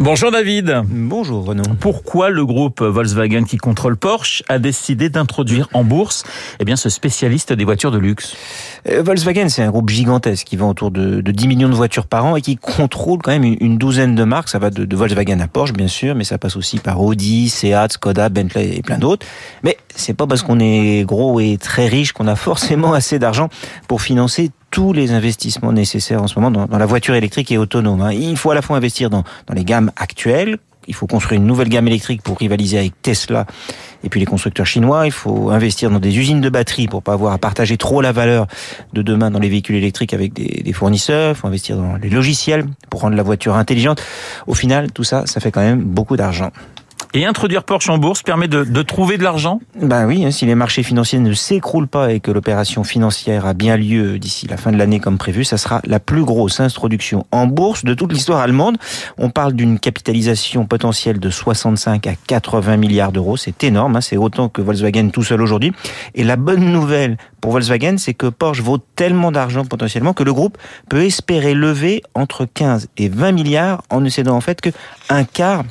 Bonjour David. Bonjour Renaud. Pourquoi le groupe Volkswagen qui contrôle Porsche a décidé d'introduire en bourse eh bien, ce spécialiste des voitures de luxe? Euh, Volkswagen, c'est un groupe gigantesque qui vend autour de, de 10 millions de voitures par an et qui contrôle quand même une, une douzaine de marques. Ça va de, de Volkswagen à Porsche, bien sûr, mais ça passe aussi par Audi, Seat, Skoda, Bentley et plein d'autres. Mais c'est pas parce qu'on est gros et très riche qu'on a forcément assez d'argent pour financer tous les investissements nécessaires en ce moment dans, la voiture électrique et autonome. hein. Il faut à la fois investir dans, dans les gammes actuelles, il faut construire une nouvelle gamme électrique pour rivaliser avec Tesla et puis les constructeurs chinois. Il faut investir dans des usines de batteries pour pas avoir à partager trop la valeur de demain dans les véhicules électriques avec des, des fournisseurs. Il faut investir dans les logiciels pour rendre la voiture intelligente. Au final, tout ça, ça fait quand même beaucoup d'argent. Et introduire Porsche en bourse permet de, de trouver de l'argent Ben oui, hein, si les marchés financiers ne s'écroulent pas et que l'opération financière a bien lieu d'ici la fin de l'année comme prévu, ça sera la plus grosse introduction en bourse de toute l'histoire allemande. On parle d'une capitalisation potentielle de 65 à 80 milliards d'euros. C'est énorme, hein, c'est autant que Volkswagen tout seul aujourd'hui. Et la bonne nouvelle pour Volkswagen, c'est que Porsche vaut tellement d'argent potentiellement que le groupe peut espérer lever entre 15 et 20 milliards en ne cédant en fait que un quart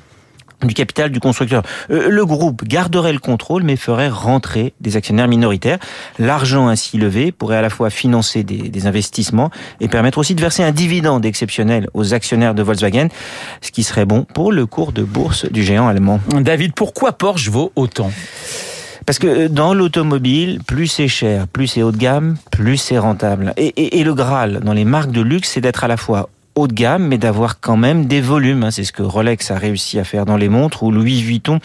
du capital du constructeur. Euh, Le groupe garderait le contrôle mais ferait rentrer des actionnaires minoritaires. L'argent ainsi levé pourrait à la fois financer des, des, investissements et permettre aussi de verser un dividende exceptionnel aux actionnaires de Volkswagen, ce qui serait bon pour le cours de bourse du géant allemand. David, pourquoi Porsche vaut autant? Parce que dans l'automobile, plus c'est cher, plus c'est haut de gamme, plus c'est rentable. Et, et, et le Graal dans les marques de luxe, c'est d'être à la fois haut de gamme, mais d'avoir quand même des volumes. C'est ce que Rolex a réussi à faire dans les montres ou Louis Vuitton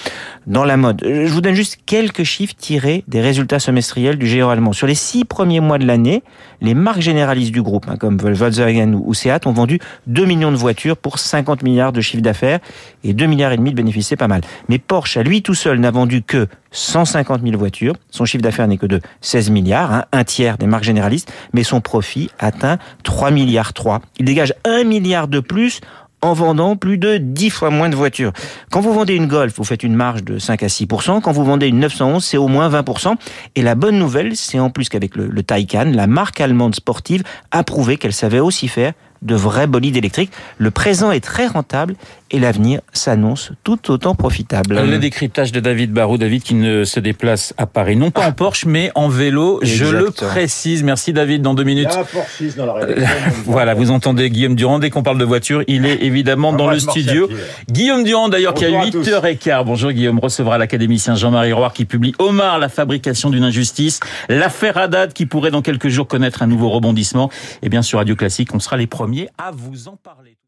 dans la mode. Je vous donne juste quelques chiffres tirés des résultats semestriels du géant allemand. Sur les six premiers mois de l'année, les marques généralistes du groupe, hein, comme Volkswagen ou Seat, ont vendu 2 millions de voitures pour 50 milliards de chiffre d'affaires et 2 milliards et demi de bénéfices, c'est pas mal. Mais Porsche, à lui tout seul, n'a vendu que 150 000 voitures. Son chiffre d'affaires n'est que de 16 milliards, hein, un tiers des marques généralistes, mais son profit atteint 3 milliards 3. Il dégage 1 milliard de plus en vendant plus de 10 fois moins de voitures. Quand vous vendez une Golf, vous faites une marge de 5 à 6% Quand vous vendez une 911, c'est au moins 20% Et la bonne nouvelle, c'est en plus qu'avec le, le Taycan, la marque allemande sportive a prouvé qu'elle savait aussi faire de vrais bolides électriques. Le présent est très rentable et l'avenir s'annonce tout autant profitable. Le décryptage de David Barou, David qui ne se déplace à Paris, non pas en Porsche, mais en vélo. Exact. Je le précise. Merci David, dans deux minutes. Il y a dans la rédaction. voilà, vous entendez Guillaume Durand. Dès qu'on parle de voiture, il est évidemment dans le studio. Guillaume Durand, d'ailleurs, qui a 8h15. Bonjour Guillaume, recevra l'académicien Jean-Marie Roire qui publie Omar, la fabrication d'une injustice. L'affaire Haddad qui pourrait dans quelques jours connaître un nouveau rebondissement. Et bien sur Radio Classique, on sera les premiers à vous en parler.